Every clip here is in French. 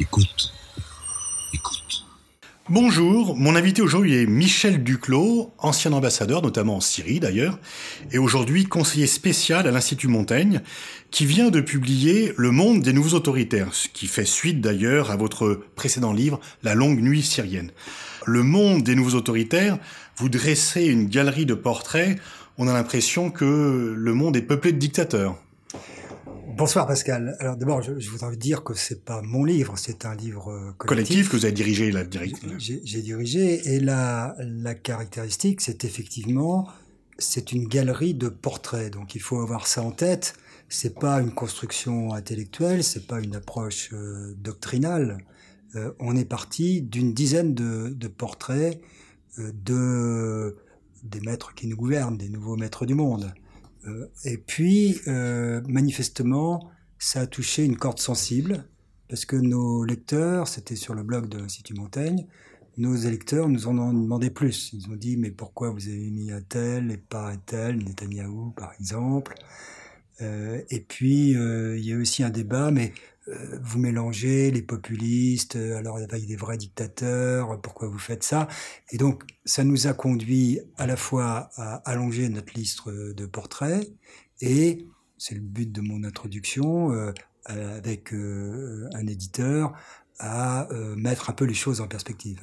Écoute. Écoute. Bonjour, mon invité aujourd'hui est Michel Duclos, ancien ambassadeur, notamment en Syrie d'ailleurs, et aujourd'hui conseiller spécial à l'Institut Montaigne, qui vient de publier Le monde des nouveaux autoritaires, ce qui fait suite d'ailleurs à votre précédent livre, La longue nuit syrienne. Le monde des nouveaux autoritaires, vous dressez une galerie de portraits, on a l'impression que le monde est peuplé de dictateurs. Bonsoir Pascal. Alors d'abord, je, voudrais dire que c'est pas mon livre, c'est un livre euh, collectif, collectif que vous avez dirigé. La J'ai dirigé et la, la caractéristique, c'est effectivement, c'est une galerie de portraits. Donc il faut avoir ça en tête. C'est pas une construction intellectuelle, c'est pas une approche euh, doctrinale. Euh, on est parti d'une dizaine de, de portraits de des maîtres qui nous gouvernent, des nouveaux maîtres du monde. Euh, et puis, euh, manifestement, ça a touché une corde sensible, parce que nos lecteurs, c'était sur le blog de l'Institut Montaigne, nos électeurs nous en ont demandé plus. Ils ont dit, mais pourquoi vous avez mis un tel et pas un tel, Netanyahou par exemple? Euh, Et puis, il y a aussi un débat, mais vous mélangez les populistes, euh, alors il des vrais dictateurs, pourquoi vous faites ça? Et donc, ça nous a conduit à la fois à allonger notre liste de portraits et, c'est le but de mon introduction, euh, avec un éditeur, à mettre un peu les choses en perspective.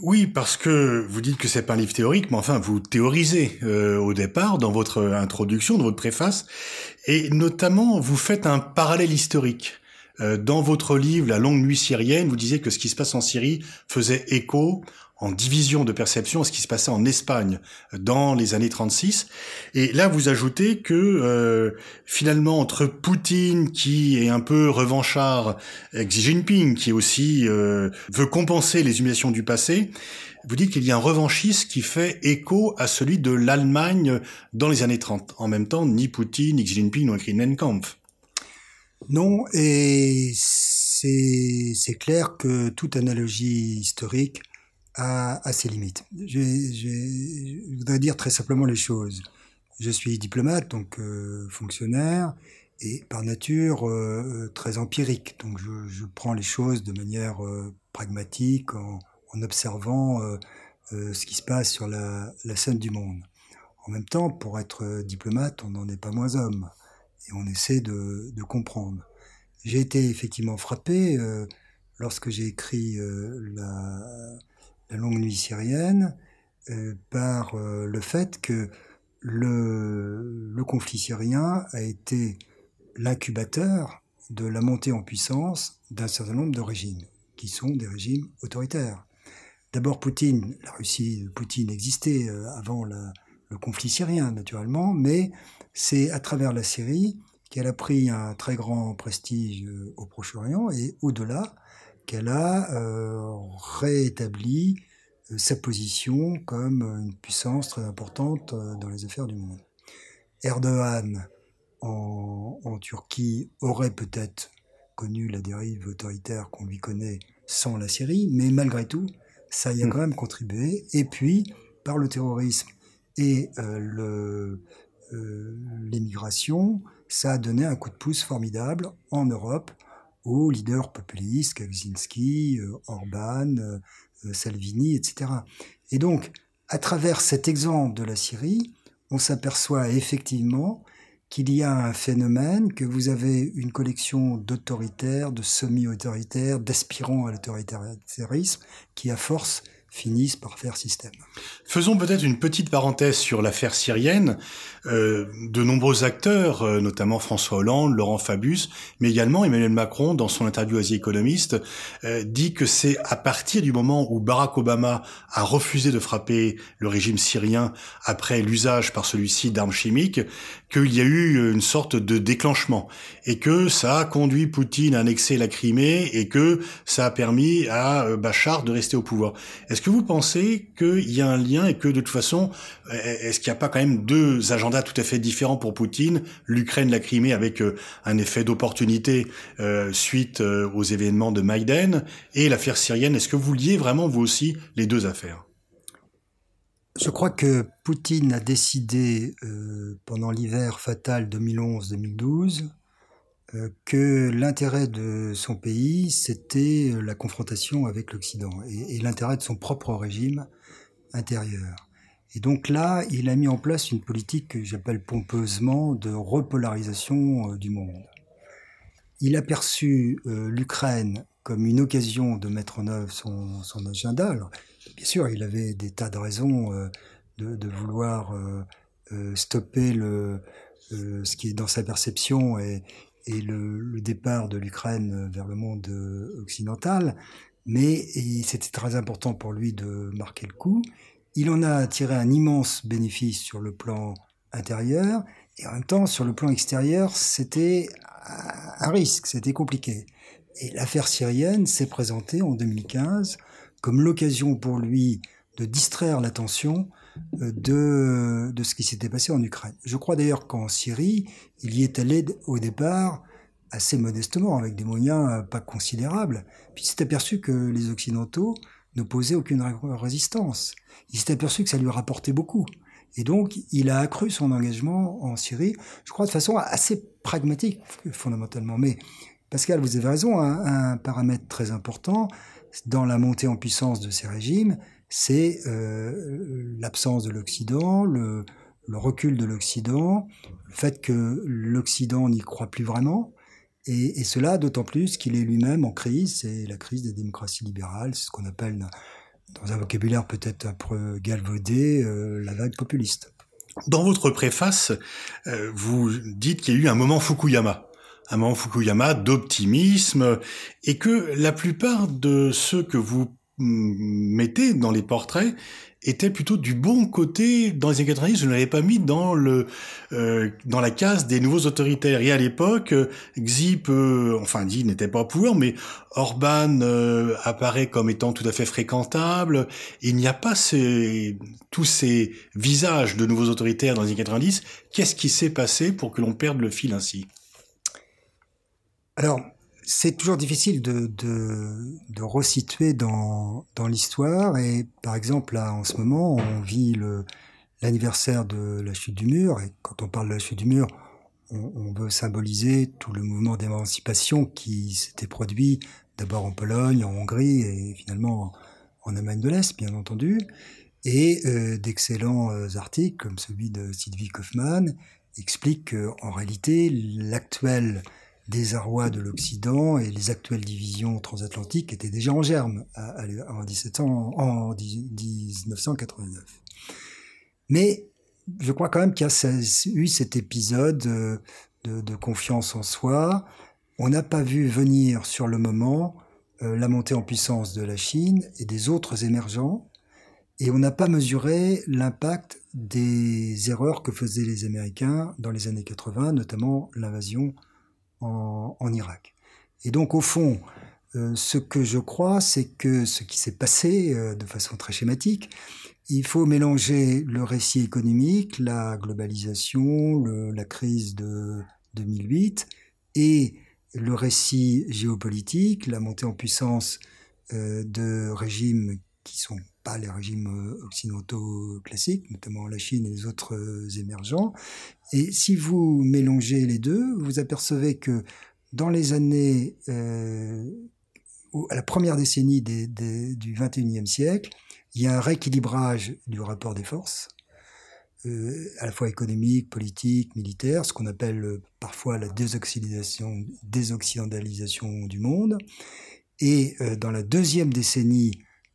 Oui, parce que vous dites que c'est pas un livre théorique, mais enfin vous théorisez au départ dans votre introduction, dans votre préface, et notamment vous faites un parallèle historique. Euh, dans votre livre La longue nuit syrienne, vous disiez que ce qui se passe en Syrie faisait écho en division de perception à ce qui se passait en Espagne dans les années 36. Et là, vous ajoutez que euh, finalement, entre Poutine, qui est un peu revanchard, et Xi Jinping, qui aussi euh, veut compenser les humiliations du passé, vous dites qu'il y a un revanchisme qui fait écho à celui de l'Allemagne dans les années 30. En même temps, ni Poutine, ni Xi Jinping n'ont écrit Kampf. Non, et c'est clair que toute analogie historique a, a ses limites. Je, je, voudrais dire très simplement les choses. Je suis diplomate, donc euh, fonctionnaire, et par nature euh, très empirique. Donc je, je, prends les choses de manière euh, pragmatique en, en observant ce qui se passe sur la, la scène du monde. En même temps, pour être diplomate, on n'en est pas moins homme et on essaie de, de comprendre. J'ai été effectivement frappé euh, lorsque j'ai écrit euh, la, la, longue nuit syrienne euh, par euh, le fait que le, conflit syrien a été l'incubateur de la montée en puissance d'un certain nombre de régimes, qui sont des régimes autoritaires. D'abord Poutine, la Russie, Poutine existait avant la, le conflit syrien naturellement, mais c'est à travers la Syrie qu'elle a pris un très grand prestige euh, au Proche-Orient et au-delà, qu'elle a euh, réétabli euh, sa position comme une puissance très importante dans les affaires du monde. Erdogan en, en Turquie aurait peut-être connu la dérive autoritaire qu'on lui connaît sans la Syrie, mais malgré tout, ça y a hmm. quand même contribué. Et puis, par le terrorisme et euh, l'émigration, ça a donné un coup de pouce formidable en Europe aux leaders populistes, Kaczynski, euh, Orban, euh, Salvini, etc. Et donc, à travers cet exemple de la Syrie, on s'aperçoit effectivement qu'il y a un phénomène, que vous avez une collection d'autoritaires, de semi-autoritaires, d'aspirants à l'autoritarisme, qui à force finissent par faire système. Faisons peut-être une petite parenthèse sur l'affaire syrienne. Euh, de nombreux acteurs, euh, notamment François Hollande, Laurent Fabius, mais également Emmanuel Macron, dans son interview à The Economist, euh, dit que c'est à partir du moment où Barack Obama a refusé de frapper le régime syrien après l'usage par celui-ci d'armes chimiques, qu'il y a eu une sorte de déclenchement et que ça a conduit Poutine à annexer la Crimée et que ça a permis à Bachar de rester au pouvoir. Est-ce que vous pensez qu'il y a un lien et que de toute façon, est-ce qu'il n'y a pas quand même deux agendas tout à fait différent pour Poutine, l'Ukraine, la Crimée avec euh, un effet d'opportunité euh, suite euh, aux événements de Maïden, et l'affaire syrienne. Est-ce que vous liez vraiment vous aussi les deux affaires? Je crois que Poutine a décidé pendant l'hiver fatal 2011-2012 euh, que l'intérêt de son pays, c'était la confrontation avec l'Occident et, l'intérêt de son propre régime intérieur. Et donc là, il a mis en place une politique que j'appelle pompeusement de repolarisation du monde. Il a perçu euh, l'Ukraine comme une occasion de mettre en œuvre son, agenda. Bien sûr, il avait des tas de raisons euh, de, vouloir euh, euh stopper le, euh, ce qui est dans sa perception et, et le, départ de l'Ukraine vers le monde occidental, mais c'était très important pour lui de marquer le coup. Il en a tiré un immense bénéfice sur le plan intérieur, et en même temps, sur le plan extérieur, c'était un risque, c'était compliqué. Et l'affaire syrienne s'est présentée en 2015 comme l'occasion pour lui de distraire l'attention euh, de, de ce qui s'était passé en Ukraine. Je crois d'ailleurs qu'en Syrie, il y est allé au départ assez modestement, avec des moyens euh, pas considérables. Puis il s'est aperçu que les Occidentaux n'opposaient aucune résistance. Il s'est aperçu que ça lui rapportait beaucoup. Et donc, il a accru son engagement en Syrie, je crois, de façon assez pragmatique, fondamentalement. Mais, Pascal, vous avez raison, un paramètre très important dans la montée en puissance de ces régimes, c'est euh, l'absence de l'Occident, le, le, recul de l'Occident, le fait que l'Occident n'y croit plus vraiment, et, et cela d'autant plus qu'il est lui-même en crise, c'est la crise des démocraties libérales, c'est ce qu'on appelle dans un vocabulaire peut-être un peu galvaudé, euh, la vague populiste. Dans votre préface, euh, vous dites qu'il y a eu un moment Fukuyama, un moment Fukuyama d'optimisme, et que la plupart de ceux que vous mettez dans les portraits était plutôt du bon côté dans les années 90. Je ne l'avais pas mis dans le euh, dans la case des nouveaux autoritaires. Et à l'époque, Xi peut, enfin dit n'était pas pour, mais Orban euh, apparaît comme étant tout à fait fréquentable. Il n'y a pas ces, tous ces visages de nouveaux autoritaires dans les années 90. Qu'est-ce qui s'est passé pour que l'on perde le fil ainsi? Alors, c'est toujours difficile de, de, de resituer dans, dans l'histoire. Et par exemple, là, en ce moment, on vit l'anniversaire de la chute du mur. Et quand on parle de la chute du mur, on, veut symboliser tout le mouvement d'émancipation qui s'était produit d'abord en Pologne, en Hongrie et finalement en, en Allemagne de l'Est, bien entendu. Et euh, d'excellents euh, articles comme celui de Sylvie Kaufmann expliquent qu'en réalité, l'actuel désarroi de l'Occident et les actuelles divisions transatlantiques étaient déjà en germe en, 17 ans, en 1989. Mais je crois quand même qu'il y a eu cet épisode euh, de, de, confiance en soi. On n'a pas vu venir sur le moment euh, la montée en puissance de la Chine et des autres émergents, et on n'a pas mesuré l'impact des erreurs que faisaient les Américains dans les années 80, notamment l'invasion en, Irak. Et donc, au fond, euh, ce que je crois, c'est que ce qui s'est passé euh, de façon très schématique, il faut mélanger le récit économique, la globalisation, la crise de 2008 et le récit géopolitique, la montée en puissance euh, de régimes qui sont les régimes euh, occidentaux classiques, notamment la Chine et les autres euh, émergents. Et si vous mélangez les deux, vous apercevez que dans les années, euh, à la première décennie du 21e siècle, il y a un rééquilibrage du rapport des forces, euh, à la fois économique, politique, militaire, ce qu'on appelle euh, parfois la désoccidentalisation du monde. Et euh, dans la deuxième décennie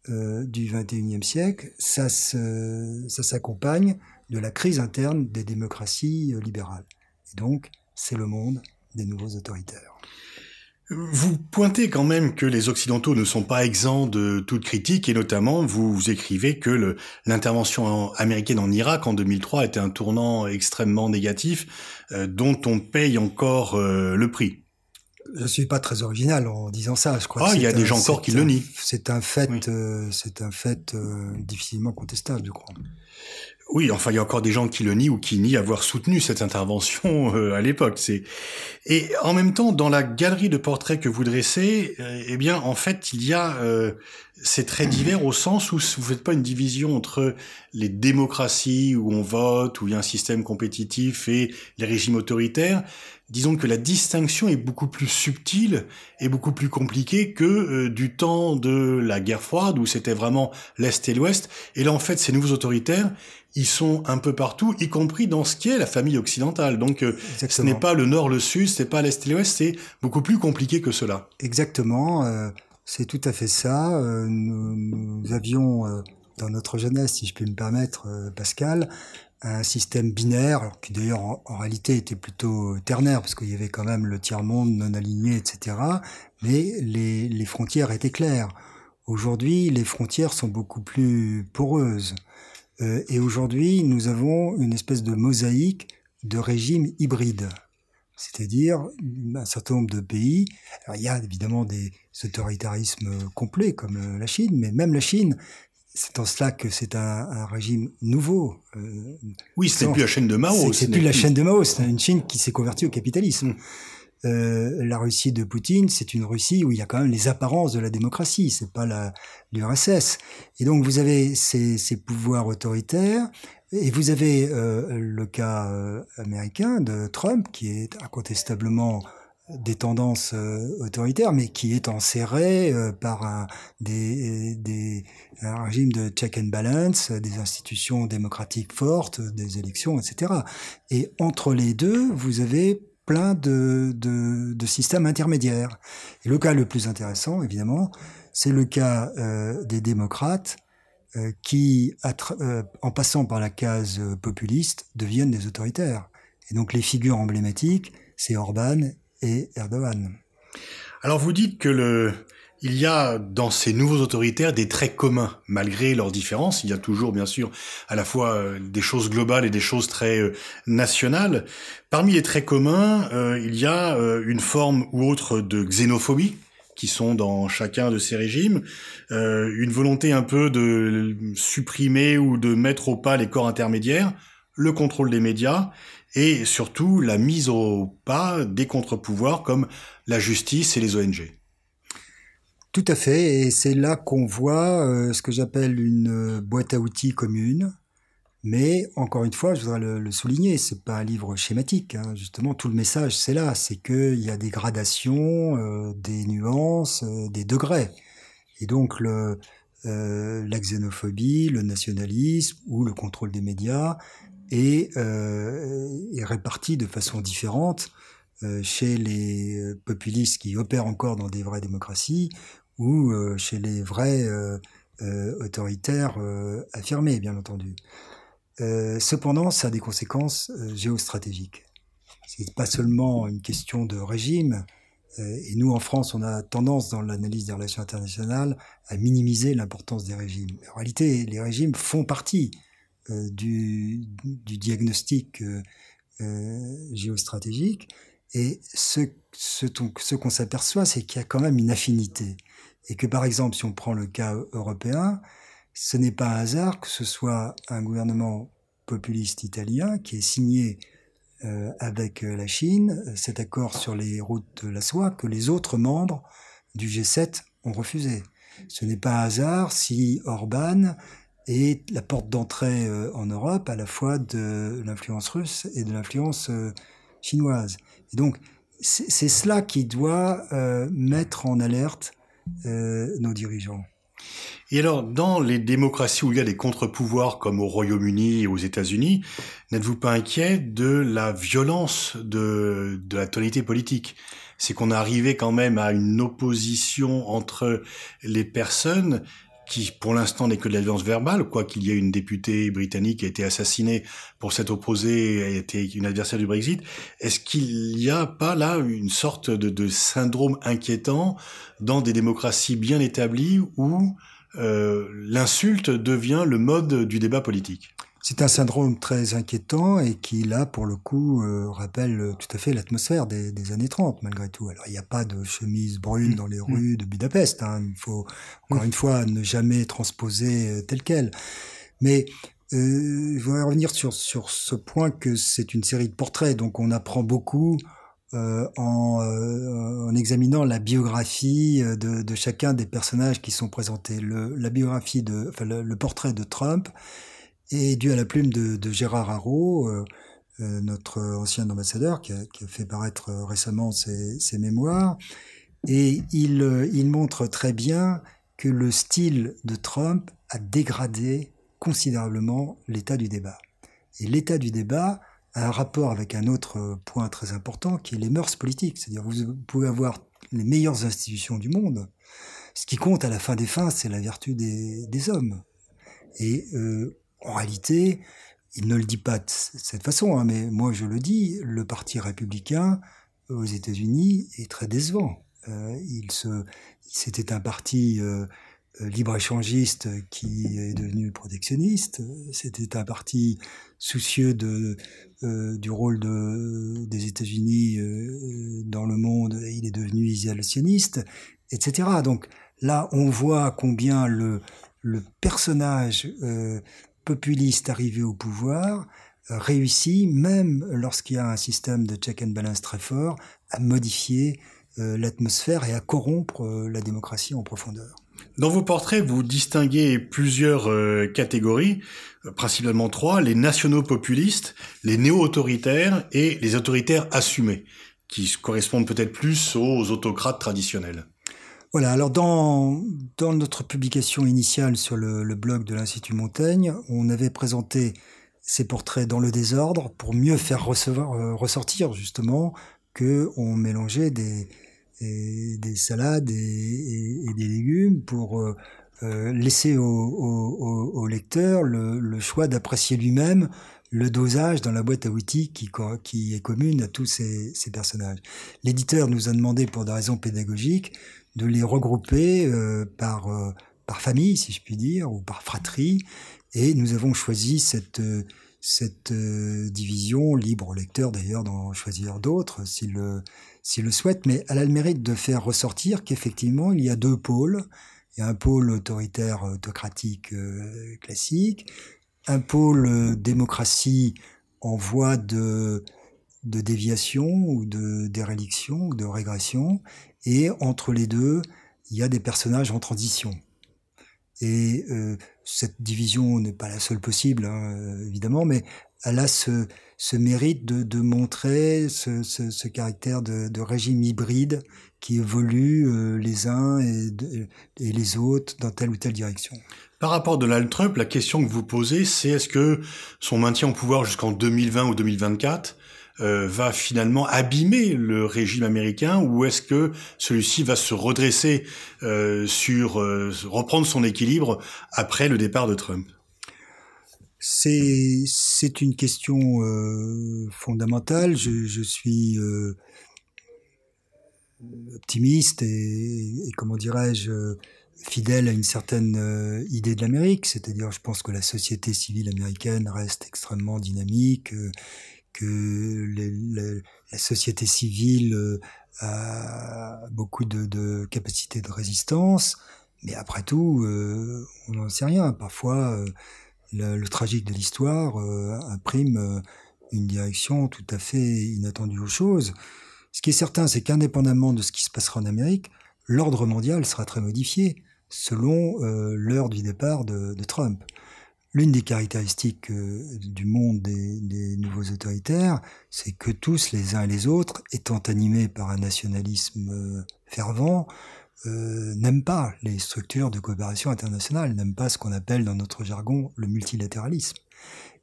euh, du 21e siècle, ça s'accompagne de la crise interne des démocraties euh, libérales. Et donc, c'est le monde des nouveaux autoritaires. Vous pointez quand même que les Occidentaux ne sont pas exempts de toute critique et notamment vous, vous écrivez que l'intervention américaine en Irak en 2003 était un tournant extrêmement négatif euh, dont on paye encore euh, le prix je suis pas très original en disant ça. Je crois. Ah, il y a des gens encore qui un, le nient. C'est un fait, oui. euh, c'est un fait euh, difficilement contestable, je crois. Oui, enfin, il y a encore des gens qui le nient ou qui nient avoir soutenu cette intervention euh, à l'époque. C'est et en même temps, dans la galerie de portraits que vous dressez, euh, eh bien, en fait, il y a euh, c'est très divers au sens où vous faites pas une division entre les démocraties où on vote, où il y a un système compétitif et les régimes autoritaires. Disons que la distinction est beaucoup plus subtile et beaucoup plus compliquée que euh, du temps de la guerre froide où c'était vraiment l'Est et l'Ouest. Et là, en fait, ces nouveaux autoritaires, ils sont un peu partout, y compris dans ce qui est la famille occidentale. Donc, euh, ce n'est pas le Nord, le Sud, c'est pas l'Est et l'Ouest, c'est beaucoup plus compliqué que cela. Exactement. Euh, c'est tout à fait ça. Euh, nous, avions, euh, dans notre jeunesse, si je peux me permettre, euh, Pascal, un système binaire, qui d'ailleurs en, réalité était plutôt ternaire, parce qu'il y avait quand même le tiers-monde non aligné, etc. Mais les, les frontières étaient claires. Aujourd'hui, les frontières sont beaucoup plus poreuses. et aujourd'hui, nous avons une espèce de mosaïque de régimes hybrides c'est-à-dire un certain nombre de pays. Alors, il y a évidemment des autoritarismes complets comme euh, la Chine, mais même la Chine, c'est en cela que c'est un, régime nouveau. Euh, oui, c'est plus la chaîne de Mao. C'est plus la chaîne de Mao, c'est une Chine qui s'est convertie au capitalisme. Mm. Euh, la Russie de Poutine, c'est une Russie où il y a quand même les apparences de la démocratie, c'est pas l'URSS. Et donc vous avez ces, ces pouvoirs autoritaires et vous avez euh, le cas américain de Trump, qui est incontestablement des tendances euh, autoritaires, mais qui est enserré par un, des, des, un régime de check and balance, des institutions démocratiques fortes, des élections, etc. Et entre les deux, vous avez plein de, de, de systèmes intermédiaires. Et le cas le plus intéressant, évidemment, c'est le cas des démocrates euh, qui, euh, en passant par la case euh, populiste, deviennent des autoritaires. Et donc les figures emblématiques, c'est Orban et Erdogan. Alors vous dites que le, il y a dans ces nouveaux autoritaires des traits communs, malgré leurs différences. Il y a toujours, bien sûr, à la fois des choses globales et des choses très nationales. Parmi les traits communs, il y a une forme ou autre de xénophobie, qui sont dans chacun de ces régimes, euh, une volonté un peu de supprimer ou de mettre au pas les corps intermédiaires, le contrôle des médias et surtout la mise au pas des contre-pouvoirs comme la justice et les ONG. Tout à fait, et c'est là qu'on voit euh, ce que j'appelle une boîte à outils commune, mais encore une fois, je voudrais le, le souligner, c'est pas un livre schématique. Hein. Justement, tout le message, c'est là, c'est qu'il y a des gradations, euh, des nuances, euh, des degrés. Et donc le, euh, la xénophobie, le nationalisme ou le contrôle des médias est, est réparti de façon différente chez les populistes qui opèrent encore dans des vraies démocraties ou chez les vrais autoritaires affirmés, bien entendu. Euh, cependant, ça a des conséquences euh, géostratégiques. C'est pas seulement une question de régime. Euh, et nous, en France, on a tendance, dans l'analyse des relations internationales, à minimiser l'importance des régimes. En réalité, les régimes font partie du, du, diagnostic géostratégique. Et ce, ce, ce qu'on s'aperçoit, c'est qu'il y a quand même une affinité. Et que, par exemple, si on prend le cas européen, ce n'est pas un hasard que ce soit un gouvernement populiste italien qui ait signé euh, avec euh, la Chine euh, cet accord sur les routes de la soie que les autres membres du G7 ont refusé. Ce n'est pas un hasard si Orban est la porte d'entrée en Europe à la fois de l'influence russe et de l'influence chinoise. Et donc, c'est cela qui doit mettre en alerte nos dirigeants. Et alors, dans les démocraties où il y a des contre-pouvoirs comme au Royaume-Uni et aux États-Unis, n'êtes-vous pas inquiet de la violence de, de la tonalité politique? C'est qu'on est arrivé quand même à une opposition entre les personnes qui pour l'instant n'est que de la violence verbale, quoi qu'il y ait une députée britannique qui a été assassinée pour s'être opposée, a été une adversaire du Brexit. Est-ce qu'il n'y a pas là une sorte de, de, syndrome inquiétant dans des démocraties bien établies où euh, l'insulte devient le mode du débat politique? C'est un syndrome très inquiétant et qui, là, pour le coup, euh, rappelle tout à fait l'atmosphère des, des, années 30, malgré tout. Alors, il n'y a pas de chemise brune mmh. dans les mmh. rues de Budapest. Hein. Il faut, encore mmh. une fois, ne jamais transposer euh, tel quel. Mais euh, je voudrais revenir sur, sur ce point que c'est une série de portraits, donc on apprend beaucoup euh, en, euh, en, examinant la biographie euh, de, de, chacun des personnages qui sont présentés. Le, la biographie de, enfin, le, le, portrait de Trump est dû à la plume de, Gérard Haro, euh, notre ancien ambassadeur qui a, fait paraître récemment ses, mémoires, et il, montre très bien que le style de Trump a dégradé considérablement l'état du débat. Et l'état du débat a un rapport avec un autre point très important qui est les mœurs politiques. C'est-à-dire vous pouvez avoir les meilleures institutions du monde. Ce qui compte à la fin des fins, c'est la vertu des, hommes. Et euh, en réalité, il ne le dit pas de cette façon, hein, mais moi je le dis, le parti républicain aux États-Unis est très décevant. Euh, il se, c'était un parti euh, euh, libre-échangiste qui est devenu protectionniste. C'était un parti soucieux de, euh, du rôle de, des États-Unis euh, dans le monde. Il est devenu isolationniste, etc. Donc là, on voit combien le, personnage euh, populiste arrivé au pouvoir réussit, même lorsqu'il y a un système de check and balance très fort, à modifier l'atmosphère et à corrompre la démocratie en profondeur. Dans vos portraits, vous distinguez plusieurs euh, catégories, euh, principalement trois, les nationaux populistes, les néo-autoritaires et les autoritaires assumés, qui correspondent peut-être plus aux autocrates traditionnels. Voilà, alors dans, dans notre publication initiale sur le, le blog de l'Institut Montaigne, on avait présenté ces portraits dans le désordre pour mieux faire recevoir, euh, ressortir justement que on mélangeait des, des salades et, et, et, des légumes pour euh, euh laisser au, au, au lecteur le, le choix d'apprécier lui-même le dosage dans la boîte à outils qui, qui est commune à tous ces, ces personnages. L'éditeur nous a demandé, pour des raisons pédagogiques, de les regrouper euh, par, euh, par famille, si je puis dire, ou par fratrie, et nous avons choisi cette, cette euh, division, libre au lecteur d'ailleurs d'en choisir d'autres s'il le le souhaite, mais elle a le mérite de faire ressortir qu'effectivement, il y a deux pôles. Il y a un pôle autoritaire autocratique classique, un pôle démocratie en voie de, de déviation ou de déréliction ou de régression, et entre les deux, il y a des personnages en transition. Et euh, cette division n'est pas la seule possible, hein, évidemment, mais elle a ce, mérite de, de montrer ce, caractère de, de, régime hybride qui évolue euh, les uns et, de, les autres dans telle ou telle direction. Par rapport à Donald Trump, la question que vous posez, c'est est-ce que son maintien au pouvoir jusqu'en 2020 ou 2024 euh, va finalement abîmer le régime américain ou est-ce que celui-ci va se redresser euh, sur euh, reprendre son équilibre après le départ de Trump? C'est c'est une question fondamentale. Je, suis optimiste et, comment dirais-je fidèle à une certaine idée de l'Amérique, c'est-à-dire je pense que la société civile américaine reste extrêmement dynamique, que la société civile euh, a beaucoup de, capacités de résistance, mais après tout, on n'en sait rien. Parfois le, le tragique de l'histoire euh, imprime euh, une direction tout à fait inattendue aux choses. Ce qui est certain, c'est qu'indépendamment de ce qui se passera en Amérique, l'ordre mondial sera très modifié selon euh, l'heure du départ de Trump. L'une des caractéristiques euh, du monde des, nouveaux autoritaires, c'est que tous, les uns et les autres, étant animés par un nationalisme euh, fervent, euh, n'aiment pas les structures de coopération internationale, n'aiment pas ce qu'on appelle dans notre jargon le multilatéralisme.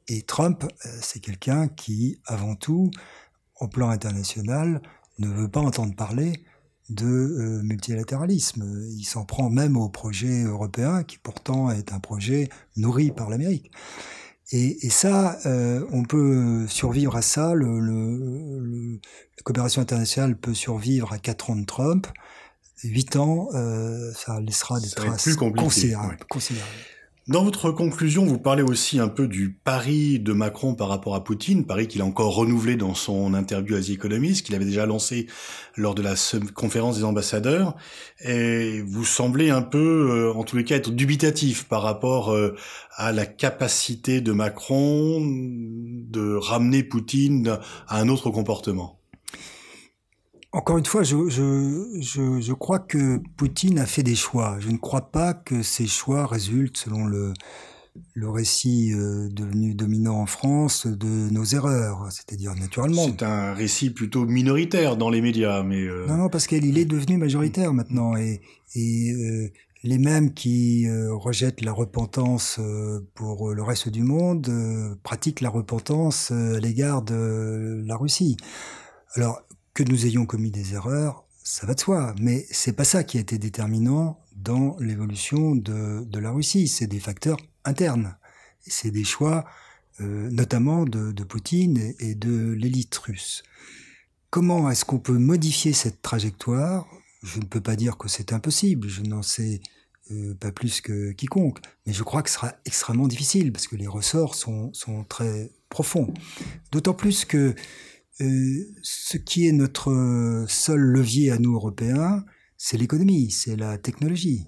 Et Trump, c'est quelqu'un qui, avant tout, au plan international, ne veut pas entendre parler de euh, multilatéralisme. Il s'en prend même au projet européen, qui pourtant est un projet nourri par l'Amérique. Et, et, ça, euh, on peut survivre à ça. Le, le, le, la coopération internationale peut survivre à quatre ans de Trump. 8 ans, euh, ça laissera des ça traces plus considérables, ouais. considérables. Dans votre conclusion, vous parlez aussi un peu du pari de Macron par rapport à Poutine, pari qu'il a encore renouvelé dans son interview à Economist, qu'il avait déjà lancé lors de la conférence des ambassadeurs. Et vous semblez un peu, euh, en tous les cas, être dubitatif par rapport euh, à la capacité de Macron de ramener Poutine à un autre comportement. Encore une fois, je, je, je, je, crois que Poutine a fait des choix. Je ne crois pas que ces choix résultent, selon le, le récit euh, devenu dominant en France, de nos erreurs. C'est-à-dire, naturellement. C'est un récit plutôt minoritaire dans les médias, mais. Euh... Non, non, parce qu'il est devenu majoritaire maintenant. Et, et euh, les mêmes qui euh, rejettent la repentance euh, pour le reste du monde pratiquent la repentance à l'égard de la Russie. Alors, que nous ayons commis des erreurs, ça va de soi, mais c'est pas ça qui a été déterminant dans l'évolution de, de, la Russie. C'est des facteurs internes. C'est des choix, euh, notamment de, de, Poutine et de l'élite russe. Comment est-ce qu'on peut modifier cette trajectoire? Je ne peux pas dire que c'est impossible. Je n'en sais euh, pas plus que quiconque, mais je crois que ce sera extrêmement difficile parce que les ressorts sont, sont très profonds. D'autant plus que ce qui est notre seul levier à nous Européens, c'est l'économie, c'est la technologie.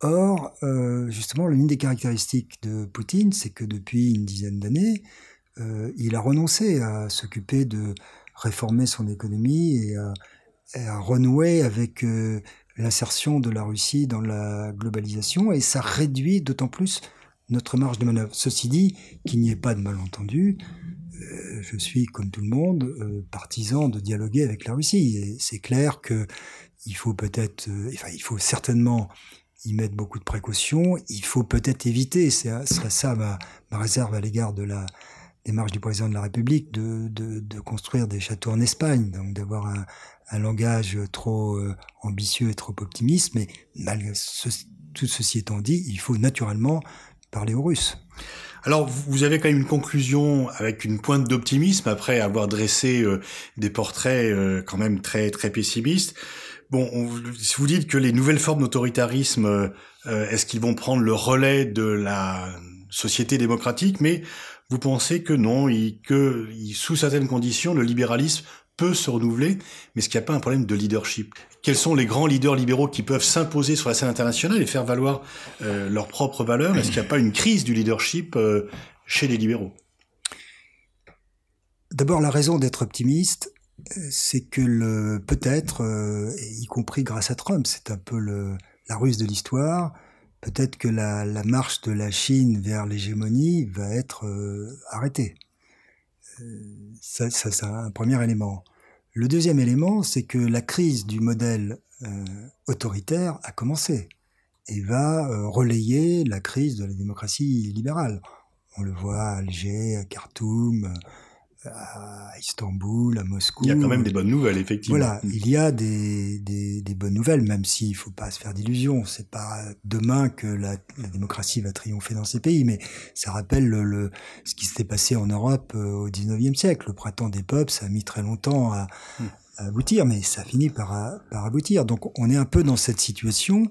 Or, euh, justement, l'une des caractéristiques de Poutine, c'est que depuis une dizaine d'années, euh, il a renoncé à s'occuper de réformer son économie et à, renouer avec l'insertion de la Russie dans la globalisation, et ça réduit d'autant plus notre marge de manœuvre. Ceci dit, qu'il n'y ait pas de malentendu, euh, je suis, comme tout le monde, euh, partisan de dialoguer avec la Russie. C'est clair que il faut peut-être, euh, enfin, il faut certainement y mettre beaucoup de précautions. Il faut peut-être éviter, c'est ça ma, réserve à l'égard de la démarche du président de la République, de, construire des châteaux en Espagne, donc d'avoir un, un, langage trop ambitieux et trop optimiste. Mais malgré tout ceci étant dit, il faut naturellement parler aux Russes. Alors, vous avez quand même une conclusion avec une pointe d'optimisme après avoir dressé euh, des portraits euh, quand même très très pessimistes. Bon, si vous dites que les nouvelles formes d'autoritarisme, euh, est-ce qu'ils vont prendre le relais de la société démocratique? Mais vous pensez que non, que sous certaines conditions, le libéralisme peut se renouveler, mais est-ce qu'il n'y a pas un problème de leadership? Quels sont les grands leaders libéraux qui peuvent s'imposer sur la scène internationale et faire valoir euh, leurs propres valeurs? Est-ce qu'il n'y a pas une crise du leadership euh, chez les libéraux? D'abord, la raison d'être optimiste, euh, c'est que peut-être, y compris grâce à Trump, c'est un peu la ruse de l'histoire, peut-être que la, marche de la Chine vers l'hégémonie va être arrêtée. Ça, ça c'est un premier élément. Le deuxième élément, c'est que la crise du modèle euh, autoritaire a commencé et va euh, relayer la crise de la démocratie libérale. On le voit à Alger, à Khartoum, à Istanbul, à Moscou. Il y a quand même des bonnes nouvelles, effectivement. Voilà, il y a des, des, des bonnes nouvelles, même s'il faut pas se faire d'illusions. C'est pas demain que la, la, démocratie va triompher dans ces pays, mais ça rappelle le, le ce qui s'était passé en Europe euh, au 19e siècle. Le printemps des peuples, ça a mis très longtemps à, hmm. à aboutir, mais ça finit par, par aboutir. Donc on est un peu dans cette situation.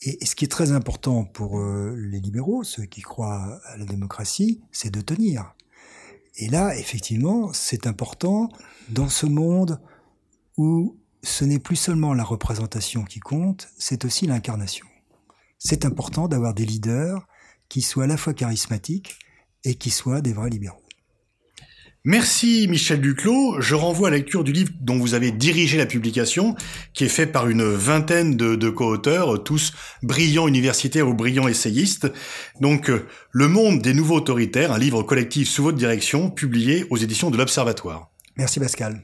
Et, ce qui est très important pour euh, les libéraux, ceux qui croient à la démocratie, c'est de tenir. Et là, effectivement, c'est important dans ce monde où ce n'est plus seulement la représentation qui compte, c'est aussi l'incarnation. C'est important d'avoir des leaders qui soient à la fois charismatiques et qui soient des vrais libéraux. Merci Michel Duclos. Je renvoie à la lecture du livre dont vous avez dirigé la publication, qui est fait par une vingtaine de, co-auteurs, tous brillants universitaires ou brillants essayistes. Donc, euh, Le monde des nouveaux autoritaires, un livre collectif sous votre direction, publié aux éditions de l'Observatoire. Merci Pascal.